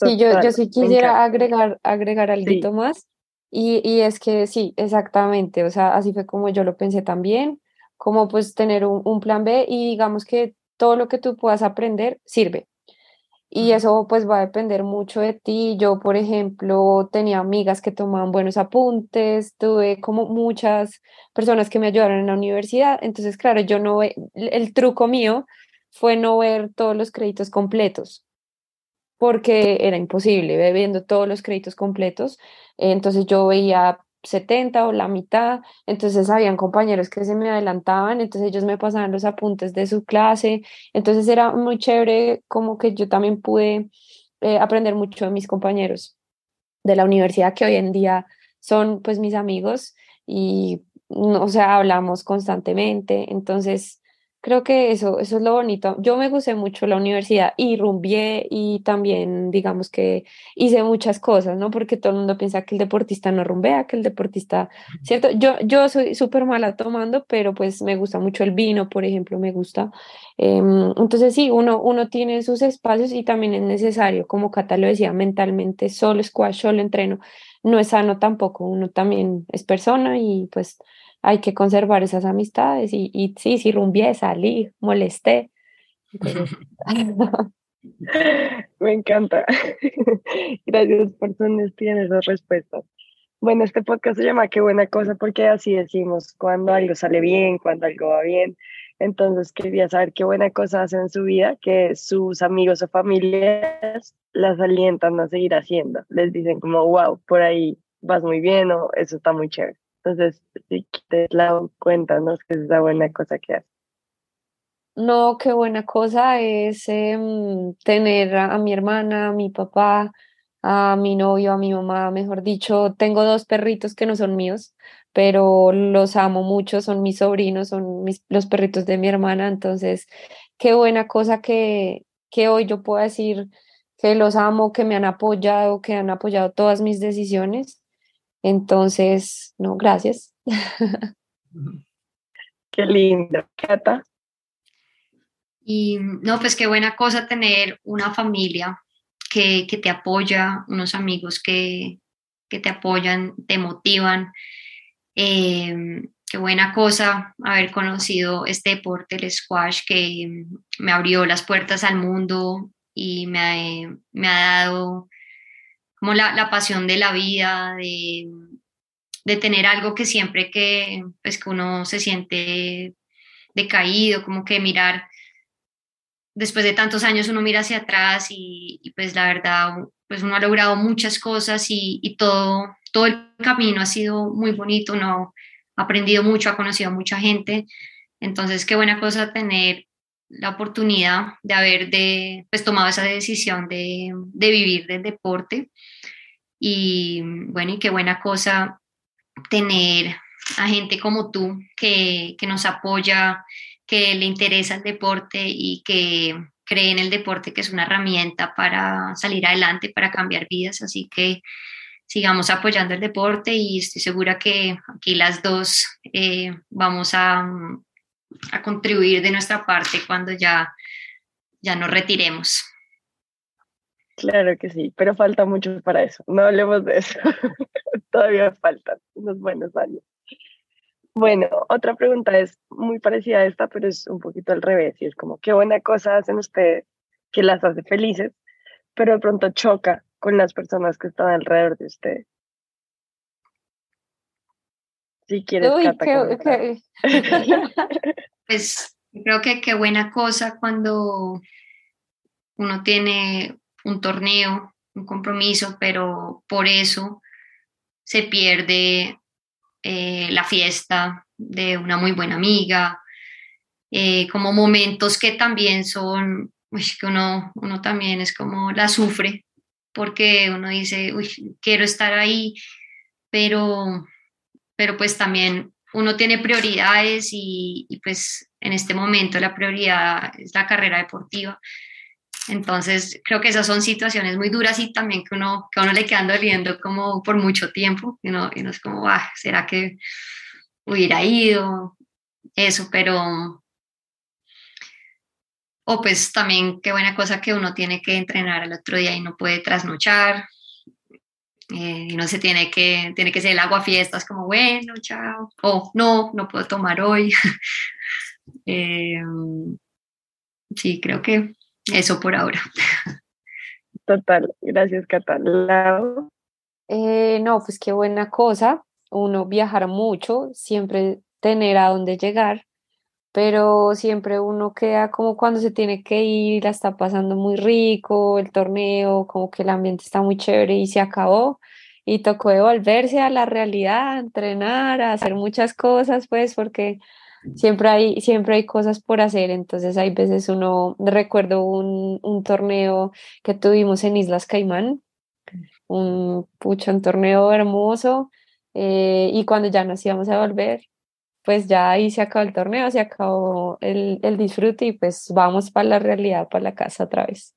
Sí, yo, yo sí quisiera agregar, agregar algo más y, y es que sí, exactamente, o sea, así fue como yo lo pensé también, como pues tener un, un plan B y digamos que todo lo que tú puedas aprender sirve. Y eso pues va a depender mucho de ti. Yo, por ejemplo, tenía amigas que tomaban buenos apuntes, tuve como muchas personas que me ayudaron en la universidad. Entonces, claro, yo no, el truco mío fue no ver todos los créditos completos, porque era imposible, viendo todos los créditos completos. Entonces yo veía 70 o la mitad, entonces habían compañeros que se me adelantaban, entonces ellos me pasaban los apuntes de su clase, entonces era muy chévere como que yo también pude eh, aprender mucho de mis compañeros de la universidad que hoy en día son pues mis amigos y o sea, hablamos constantemente, entonces creo que eso, eso es lo bonito. Yo me gusté mucho la universidad y rumbié y también, digamos que hice muchas cosas, ¿no? Porque todo el mundo piensa que el deportista no rumbea, que el deportista, ¿cierto? Yo, yo soy súper mala tomando, pero pues me gusta mucho el vino, por ejemplo, me gusta. Em, entonces sí, uno, uno tiene sus espacios y también es necesario, como Cata lo decía, mentalmente, solo squash, solo entreno. No es sano tampoco, uno también es persona y pues hay que conservar esas amistades y, y sí, si rumbié, salí, molesté. <laughs> <laughs> Me encanta. <laughs> Gracias por tu honestidad en esas respuestas. Bueno, este podcast se llama Qué buena cosa porque así decimos cuando algo sale bien, cuando algo va bien. Entonces quería saber qué buena cosa hacen en su vida que sus amigos o familias las alientan a seguir haciendo. Les dicen como, wow, por ahí vas muy bien o eso está muy chévere. Entonces, si te la cuéntanos qué es la buena cosa que haces. No, qué buena cosa es em, tener a, mi hermana, a mi papá, a mi novio, a mi mamá, mejor dicho. Tengo dos perritos que no son míos, pero los amo mucho, son mis sobrinos, son mis, los perritos de mi hermana. Entonces, qué buena cosa que, que hoy yo pueda decir que los amo, que me han apoyado, que han apoyado todas mis decisiones entonces, no, gracias. Qué lindo, Cata. Y no, pues qué buena cosa tener una familia que, que te apoya, unos amigos que, que, te apoyan, te motivan. Eh, qué buena cosa haber conocido este deporte, el squash, que me abrió las puertas al mundo y me, me ha dado como la, la pasión de la vida, de, de, tener algo que siempre que, pues, que uno se siente decaído, como que mirar, después de tantos años uno mira hacia atrás y, pues la verdad, pues uno ha logrado muchas cosas y, todo, todo el camino ha sido muy bonito, uno ha aprendido mucho, ha conocido a mucha gente, entonces qué buena cosa tener la oportunidad de haber de, pues, tomado esa decisión de, de, vivir del deporte. Y bueno, y qué buena cosa tener a gente como tú que, que nos apoya, que le interesa el deporte y que cree en el deporte que es una herramienta para salir adelante, para cambiar vidas. Así que sigamos apoyando el deporte y estoy segura que aquí las dos eh, vamos a, a contribuir de nuestra parte cuando ya, ya nos retiremos. Claro que sí, pero falta mucho para eso. No hablemos de eso. <laughs> Todavía faltan unos buenos años. Bueno, otra pregunta es muy parecida a esta, pero es un poquito al revés. Es como, qué buena cosa hacen ustedes que las hace felices, pero de pronto choca con las personas que están alrededor de ustedes. Si quieres, Uy, <laughs> <laughs> pues creo que qué buena cosa cuando uno tiene un torneo, un compromiso, pero por eso se pierde eh, la fiesta de una muy buena amiga, eh, como momentos que también son, que uno, uno también es como la sufre, porque uno dice, uy, quiero estar ahí, pero pero pues también uno tiene prioridades y, pues en este momento la prioridad es la carrera deportiva. Entonces creo que esas son situaciones muy duras y también que uno, que uno le quedan doliendo como por mucho tiempo y uno, y es como, ah, ¿será que hubiera ido? Eso, pero... O pues también qué buena cosa que uno tiene que entrenar el otro día y no puede trasnochar, eh, y no se tiene que, tiene que ser el agua fiestas como, bueno, chao, o no, no puedo tomar hoy. <laughs> Eh, sí, creo que eso por ahora. Total, gracias Catalina. Eh, no, pues qué buena cosa, uno viajar mucho, siempre tener a dónde llegar, pero siempre uno queda como cuando se tiene que ir, la está pasando muy rico, el torneo, como que el ambiente está muy chévere y se acabó. Y tocó devolverse a la realidad, entrenar, a hacer muchas cosas, pues porque siempre hay, siempre hay cosas por hacer, entonces hay veces uno, recuerdo un, un torneo que tuvimos en Islas Caimán, un, pucho, un torneo hermoso, eh, y cuando ya nos íbamos a volver, pues ya ahí se acabó el torneo, se acabó el, el disfrute y pues vamos para la realidad, para la casa otra vez.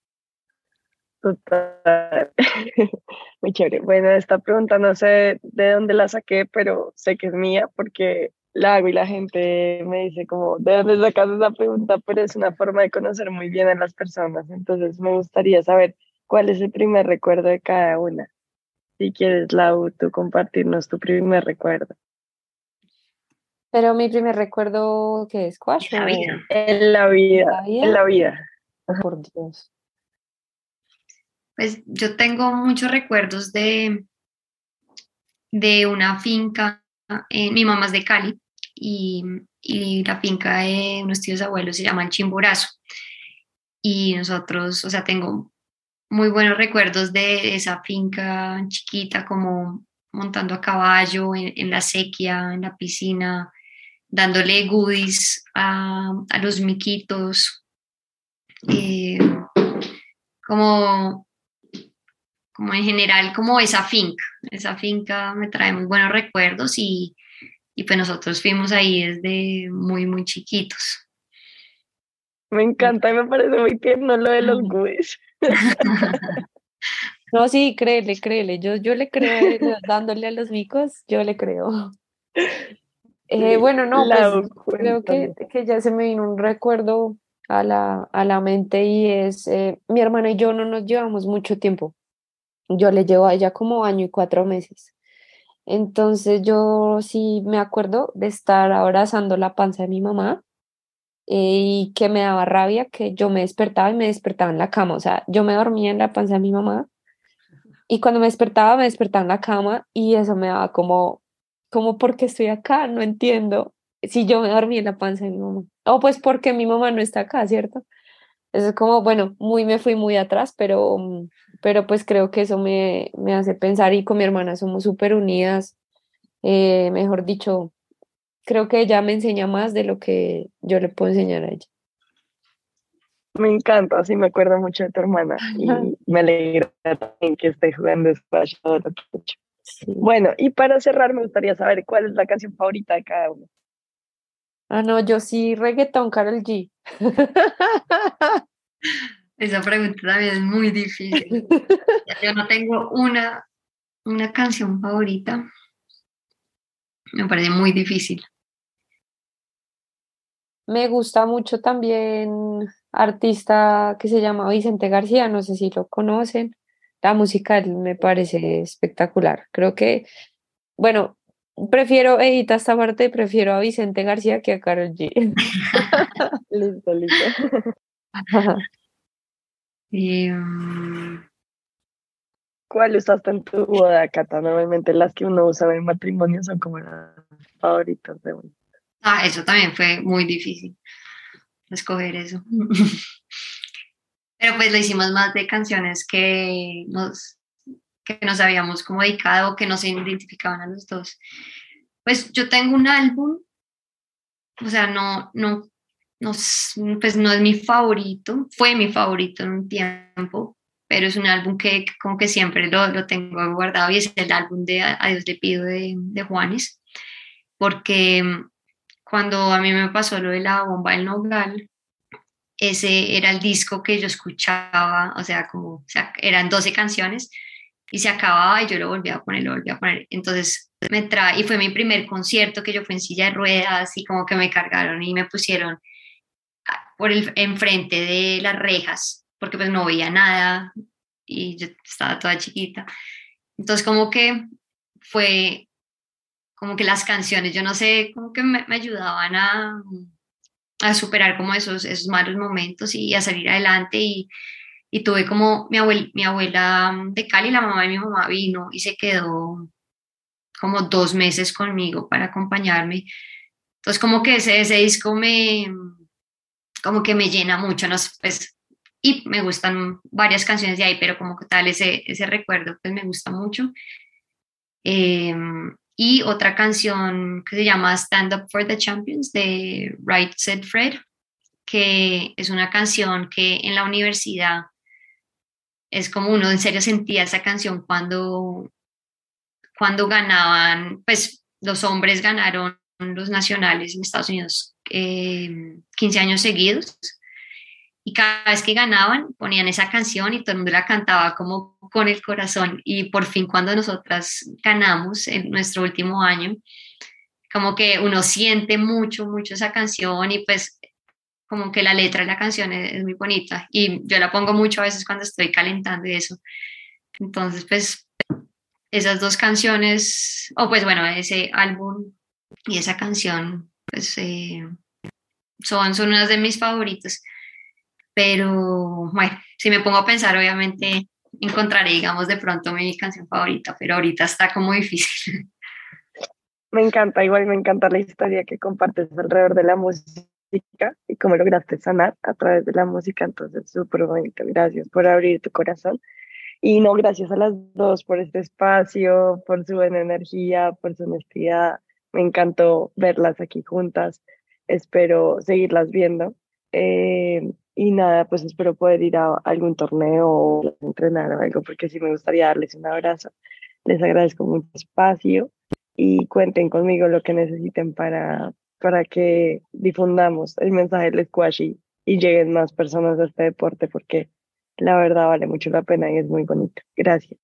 Total. <laughs> Muy chévere. Bueno, esta pregunta no sé de dónde la saqué, pero sé que es mía porque la hago y la gente me dice como, ¿de dónde sacas esa pregunta? Pero es una forma de conocer muy bien a las personas. Entonces me gustaría saber cuál es el primer recuerdo de cada una. Si quieres, Lau, tú compartirnos tu primer recuerdo. Pero mi primer recuerdo, ¿qué es? ¿Squash? La vida. En la vida. En la vida. Por Dios. Pues yo tengo muchos recuerdos de, de una finca, eh, mi mamá es de Cali y, y, la finca de unos tíos abuelos se llama el Chimborazo. Y nosotros, o sea, tengo muy buenos recuerdos de esa finca chiquita, como montando a caballo en, la sequía, en la piscina, dándole goodies a, a los miquitos. Eh, como como en general, como esa finca. Esa finca me trae muy buenos recuerdos y, y pues nosotros fuimos ahí desde muy, muy chiquitos. Me encanta y me parece muy tierno lo de los goodies. <laughs> No, sí, créele, créele. Yo, yo le creo dándole a los micos, yo le creo. Eh, bueno, no, pues, creo que, que, ya se me vino un recuerdo a la, a la mente y es, eh, mi hermana y yo no nos llevamos mucho tiempo. Yo le llevo a ella como año y cuatro meses. Entonces yo sí me acuerdo de estar abrazando la panza de mi mamá eh, y que me daba rabia que yo me despertaba y me despertaba en la cama. O sea, yo me dormía en la panza de mi mamá y cuando me despertaba me despertaba en la cama y eso me daba como, como porque estoy acá, no entiendo si yo me dormí en la panza de mi mamá. O pues porque mi mamá no está acá, ¿cierto? es como, bueno, muy me fui muy atrás, pero, mm, pero pues creo que eso me, me hace pensar y con mi hermana somos súper unidas, eh, mejor dicho, creo que ella me enseña más de lo que yo le puedo enseñar a ella. Me encanta, así me acuerdo mucho de tu hermana y me alegra también que esté jugando Bueno, y para cerrar me gustaría saber cuál es la canción favorita de cada uno. Ah, no, yo sí, reggaetón, Carol G. <laughs> Esa pregunta también es muy difícil. <laughs> Yo no tengo una, una canción favorita. Me parece muy difícil. Me gusta mucho también artista que se llama Vicente García, no sé si lo conocen. La música me parece espectacular. Creo que, bueno, Prefiero, Edita, esta parte, prefiero a Vicente García que a Carol G. <laughs> listo, listo. <laughs> Mm, ¿Cuál usaste en tu boda, Cata? Normalmente las que uno usa en matrimonio son como las favoritas de uno. Ah, eso también fue muy difícil, escoger eso. <laughs> Pero pues lo hicimos más de canciones que nos que nos habíamos como dedicado, que no se identificaban a los dos. Pues yo tengo un álbum, o sea, no, no, no, pues no es mi favorito, fue mi favorito en un tiempo, pero es un álbum que como que siempre lo, lo tengo guardado y es el álbum de A Dios le pido de, de Juanes, porque cuando a mí me pasó lo de la bomba del Nogal, ese era el disco que yo escuchaba, o sea, como, eran 12 canciones, y se acababa y yo lo volvía a poner, lo volvía a poner. Entonces me trae, y fue mi primer concierto que yo fui en silla de ruedas y como que me cargaron y me pusieron por el enfrente de las rejas, porque pues no veía nada y yo estaba toda chiquita. Entonces como que fue como que las canciones, yo no sé, como que me, me ayudaban a, a superar como esos, esos malos momentos y a salir adelante y y tuve como mi, abuel, mi abuela mm, de Cali, la mamá de mi mamá vino y se quedó como dos meses conmigo para acompañarme. Entonces como que ese, ese disco me, como que me llena mucho, ¿no? Pues, y me gustan varias canciones de ahí, pero como que tal ese, ese recuerdo pues me gusta mucho. Em, y otra canción que se llama Stand Up for the Champions de Right Said Fred, que es una canción que en la universidad es como uno en serio sentía esa canción cuando, cuando ganaban, pues los hombres ganaron los nacionales en Estados Unidos 15 eh, años seguidos y cada vez que ganaban ponían esa canción y todo el mundo la cantaba como con el corazón y por fin cuando nosotras ganamos en nuestro último año, como que uno siente mucho, mucho esa canción y pues como que la letra de la canción es, muy bonita y yo la pongo mucho a veces cuando estoy calentando y eso. Entonces pues esas dos canciones, o pues bueno, ese álbum y esa canción pues eh, son, son unas de mis favoritos. Pero bueno, si me pongo a pensar, obviamente encontraré, digamos, de pronto mi canción favorita, pero ahorita está como difícil. <laughs> Me encanta, igual me encanta la historia que compartes alrededor de la música y cómo lograste sanar a través de la música, entonces súper bonito, gracias por abrir tu corazón. Y no, gracias a las dos por este espacio, por su buena energía, por su honestidad. Me encantó verlas aquí juntas. Espero seguirlas viendo. Eh, y nada, pues espero poder ir a algún torneo o entrenar o algo, porque sí me gustaría darles un abrazo. Les agradezco mucho espacio y cuenten conmigo lo que necesiten para, para que difundamos el mensaje del squash y, y lleguen más personas a este deporte, porque la verdad vale mucho la pena y es muy bonito. Gracias.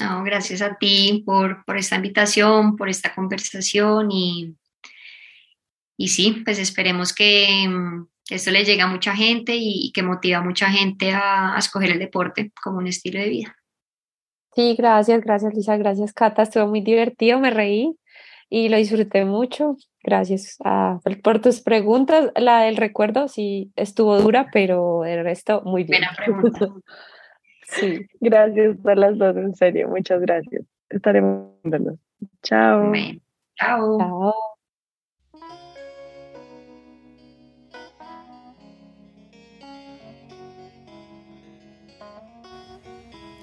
No, gracias a ti por, por esta invitación, por esta conversación y, y sí, pues esperemos que, que esto le llegue a mucha gente y, que motiva a mucha gente a, escoger el deporte como un estilo de vida. Sí, gracias, gracias Lisa, gracias Cata, estuvo muy divertido, me reí y lo disfruté mucho. Gracias a, por tus preguntas. La del recuerdo sí estuvo dura, pero el resto muy bien. Buena pregunta. <laughs> sí, gracias a las dos, en serio, muchas gracias. Estaremos viéndonos. Chao. Chao. Chao.